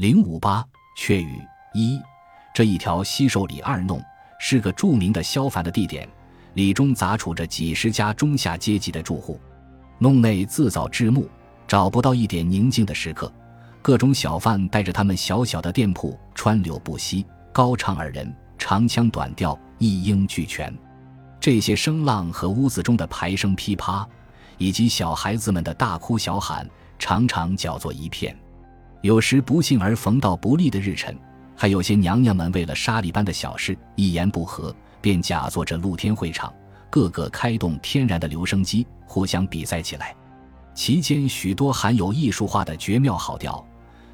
零五八雀语一，这一条西寿里二弄是个著名的消烦的地点，里中杂处着几十家中下阶级的住户。弄内自早至暮，找不到一点宁静的时刻。各种小贩带着他们小小的店铺，川流不息，高唱二人，长腔短调，一应俱全。这些声浪和屋子中的排声噼啪，以及小孩子们的大哭小喊，常常搅作一片。有时不幸而逢到不利的日辰，还有些娘娘们为了沙粒般的小事一言不合，便假作这露天会场，个个开动天然的留声机，互相比赛起来。其间许多含有艺术化的绝妙好调，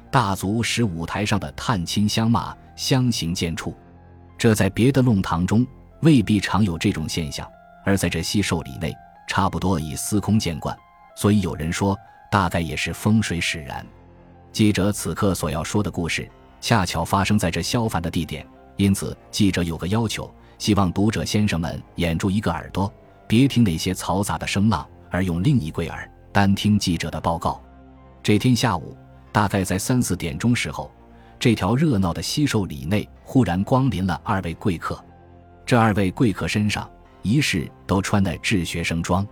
大足使舞台上的探亲相骂相形见绌。这在别的弄堂中未必常有这种现象，而在这西寿里内，差不多已司空见惯。所以有人说，大概也是风水使然。记者此刻所要说的故事，恰巧发生在这消凡的地点，因此记者有个要求，希望读者先生们掩住一个耳朵，别听那些嘈杂的声浪，而用另一贵耳，单听记者的报告。这天下午，大概在三四点钟时候，这条热闹的西寿里内忽然光临了二位贵客。这二位贵客身上一式都穿的制学生装，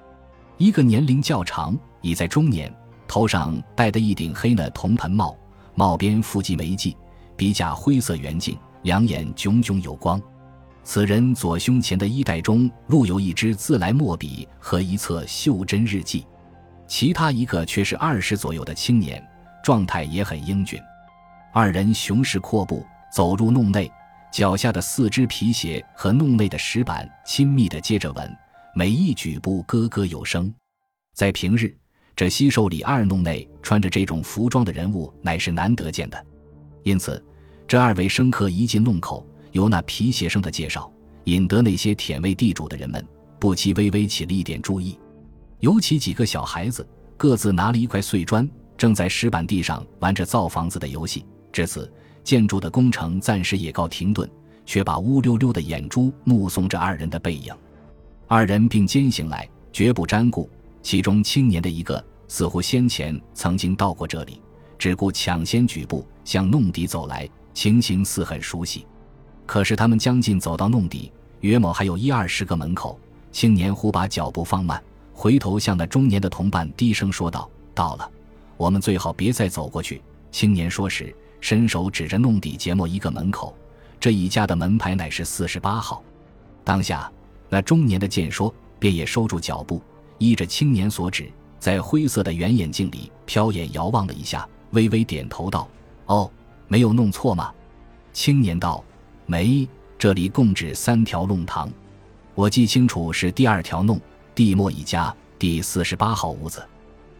一个年龄较长，已在中年。头上戴的一顶黑呢铜盆帽，帽边附系眉髻，鼻架灰色圆镜，两眼炯炯有光。此人左胸前的衣袋中录有一支自来墨笔和一册袖珍日记。其他一个却是二十左右的青年，状态也很英俊。二人雄势阔步走入弄内，脚下的四只皮鞋和弄内的石板亲密地接着吻，每一举步咯咯有声。在平日。这西寿里二弄内穿着这种服装的人物乃是难得见的，因此，这二位生客一进弄口，由那皮鞋声的介绍，引得那些舔味地主的人们不期微微起了一点注意。尤其几个小孩子各自拿了一块碎砖，正在石板地上玩着造房子的游戏。至此，建筑的工程暂时也告停顿，却把乌溜溜的眼珠目送着二人的背影。二人并肩行来，绝不沾顾。其中青年的一个似乎先前曾经到过这里，只顾抢先举步向弄底走来，情形似很熟悉。可是他们将近走到弄底，约莫还有一二十个门口，青年忽把脚步放慢，回头向那中年的同伴低声说道：“到了，我们最好别再走过去。”青年说时，伸手指着弄底节末一个门口，这一家的门牌乃是四十八号。当下，那中年的见说，便也收住脚步。依着青年所指，在灰色的圆眼镜里飘眼遥望了一下，微微点头道：“哦，没有弄错吗？”青年道：“没，这里共指三条弄堂，我记清楚是第二条弄地末一家第四十八号屋子。”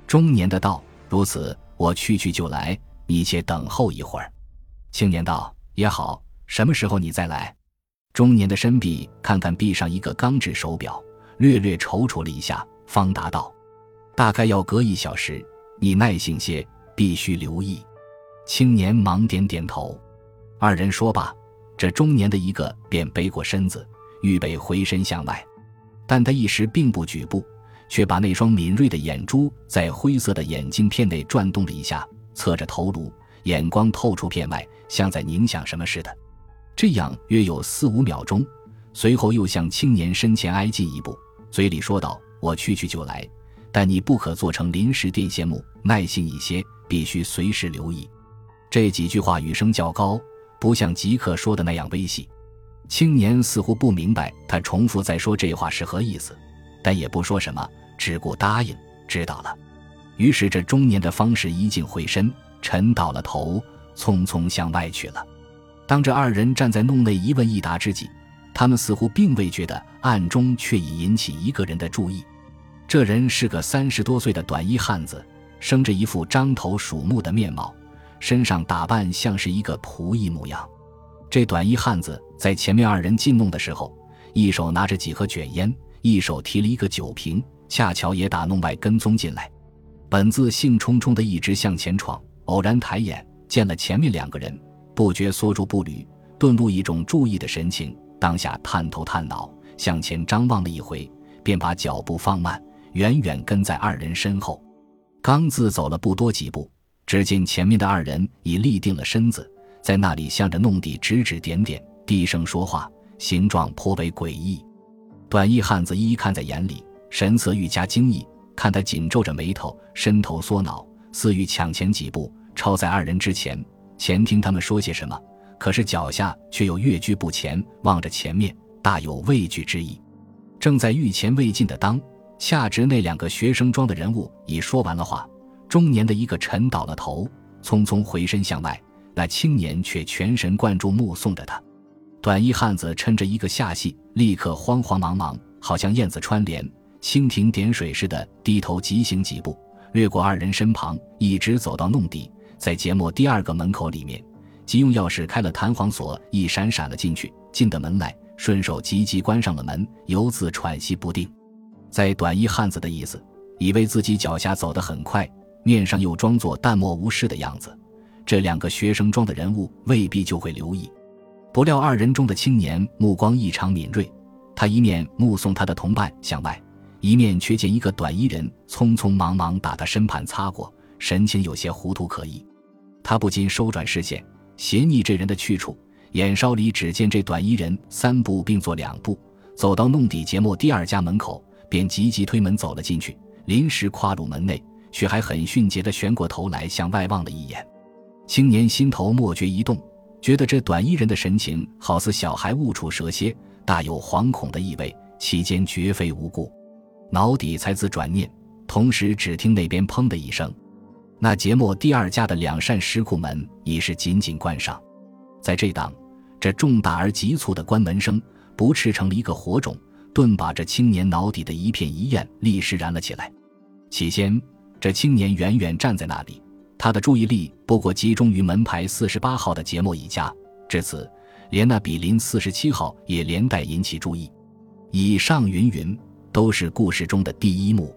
中年的道：“如此，我去去就来，你且等候一会儿。”青年道：“也好，什么时候你再来？”中年的身臂看看臂上一个钢制手表，略略踌躇了一下。方答道：“大概要隔一小时，你耐性些，必须留意。”青年忙点点头。二人说罢，这中年的一个便背过身子，预备回身向外。但他一时并不举步，却把那双敏锐的眼珠在灰色的眼镜片内转动了一下，侧着头颅，眼光透出片外，像在凝想什么似的。这样约有四五秒钟，随后又向青年身前挨近一步，嘴里说道。我去去就来，但你不可做成临时电线木，耐心一些，必须随时留意。这几句话语声较高，不像即刻说的那样微细。青年似乎不明白他重复在说这话是何意思，但也不说什么，只顾答应知道了。于是这中年的方士一进回身，沉倒了头，匆匆向外去了。当这二人站在弄内一问一答之际。他们似乎并未觉得，暗中却已引起一个人的注意。这人是个三十多岁的短衣汉子，生着一副獐头鼠目的面貌，身上打扮像是一个仆役模样。这短衣汉子在前面二人进弄的时候，一手拿着几盒卷烟，一手提了一个酒瓶，恰巧也打弄外跟踪进来。本自兴冲冲的一直向前闯，偶然抬眼见了前面两个人，不觉缩住步履，顿露一种注意的神情。当下探头探脑，向前张望了一回，便把脚步放慢，远远跟在二人身后。刚自走了不多几步，只见前面的二人已立定了身子，在那里向着弄地指指点点，低声说话，形状颇为诡异。短衣汉子一一看在眼里，神色愈加惊异，看他紧皱着眉头，伸头缩脑，似欲抢前几步，超在二人之前，前听他们说些什么。可是脚下却又跃居不前，望着前面，大有畏惧之意。正在欲前未进的当，恰值那两个学生装的人物已说完了话，中年的一个沉倒了头，匆匆回身向外，那青年却全神贯注目送着他。短衣汉子趁着一个下戏，立刻慌慌忙忙，好像燕子穿帘、蜻蜓点水似的，低头急行几步，掠过二人身旁，一直走到弄底，在节目第二个门口里面。即用钥匙开了弹簧锁，一闪闪了进去。进的门来，顺手急急关上了门，犹自喘息不定。在短衣汉子的意思，以为自己脚下走得很快，面上又装作淡漠无事的样子，这两个学生装的人物未必就会留意。不料二人中的青年目光异常敏锐，他一面目送他的同伴向外，一面却见一个短衣人匆匆忙忙打他身畔擦过，神情有些糊涂可疑。他不禁收转视线。斜睨这人的去处，眼梢里只见这短衣人三步并作两步，走到弄底节目第二家门口，便急急推门走了进去。临时跨入门内，却还很迅捷地旋过头来向外望了一眼。青年心头莫觉一动，觉得这短衣人的神情好似小孩误触蛇蝎，大有惶恐的意味，其间绝非无故。脑底才自转念，同时只听那边砰的一声。那节目第二家的两扇石库门已是紧紧关上，在这当，这重大而急促的关门声，不斥成了一个火种，顿把这青年脑底的一片疑焰立时燃了起来。起先，这青年远远站在那里，他的注意力不过集中于门牌四十八号的节目一家。至此，连那比邻四十七号也连带引起注意。以上云云，都是故事中的第一幕。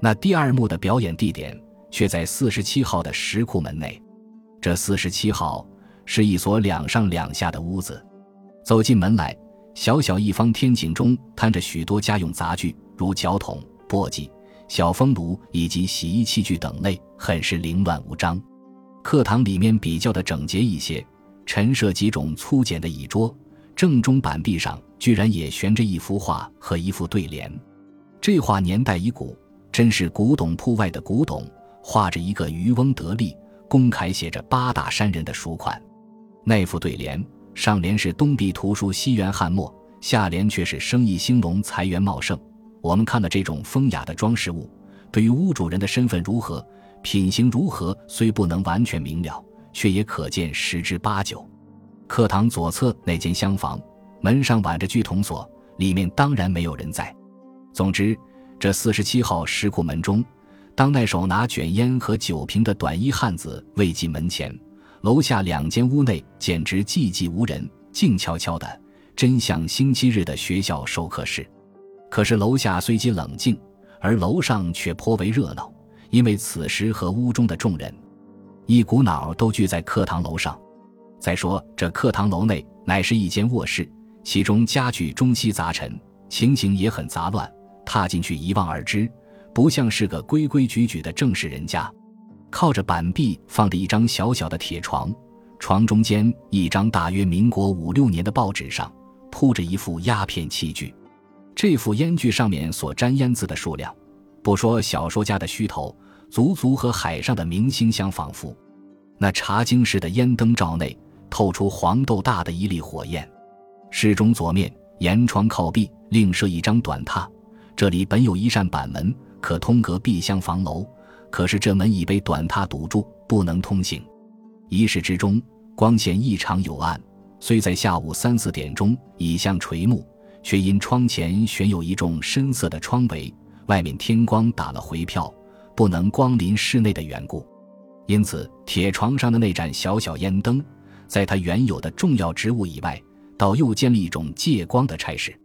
那第二幕的表演地点。却在四十七号的石库门内，这四十七号是一所两上两下的屋子。走进门来，小小一方天井中摊着许多家用杂具，如脚桶、簸箕、小风炉以及洗衣器具等类，很是凌乱无章。课堂里面比较的整洁一些，陈设几种粗简的椅桌，正中板壁上居然也悬着一幅画和一副对联。这画年代已古，真是古董铺外的古董。画着一个渔翁得利，公楷写着八大山人的书款。那副对联上联是“东壁图书西园翰墨”，下联却是“生意兴隆，财源茂盛”。我们看了这种风雅的装饰物，对于屋主人的身份如何、品行如何，虽不能完全明了，却也可见十之八九。课堂左侧那间厢房，门上挽着巨铜锁，里面当然没有人在。总之，这四十七号石库门中。当那手拿卷烟和酒瓶的短衣汉子未进门前，楼下两间屋内简直寂寂无人，静悄悄的，真像星期日的学校授课室。可是楼下虽极冷静，而楼上却颇为热闹，因为此时和屋中的众人一股脑都聚在课堂楼上。再说这课堂楼内乃是一间卧室，其中家具中西杂陈，情形也很杂乱，踏进去一望而知。不像是个规规矩矩的正式人家，靠着板壁放着一张小小的铁床，床中间一张大约民国五六年的报纸上铺着一副鸦片器具，这副烟具上面所沾烟渍的数量，不说小说家的虚头，足足和海上的明星相仿佛。那茶经式的烟灯罩内透出黄豆大的一粒火焰，室中左面沿窗靠壁另设一张短榻，这里本有一扇板门。可通隔壁厢房楼，可是这门已被短榻堵住，不能通行。一室之中光线异常幽暗，虽在下午三四点钟已向垂暮，却因窗前悬有一种深色的窗帷，外面天光打了回票，不能光临室内的缘故。因此，铁床上的那盏小小烟灯，在它原有的重要职务以外，倒又建立一种借光的差事。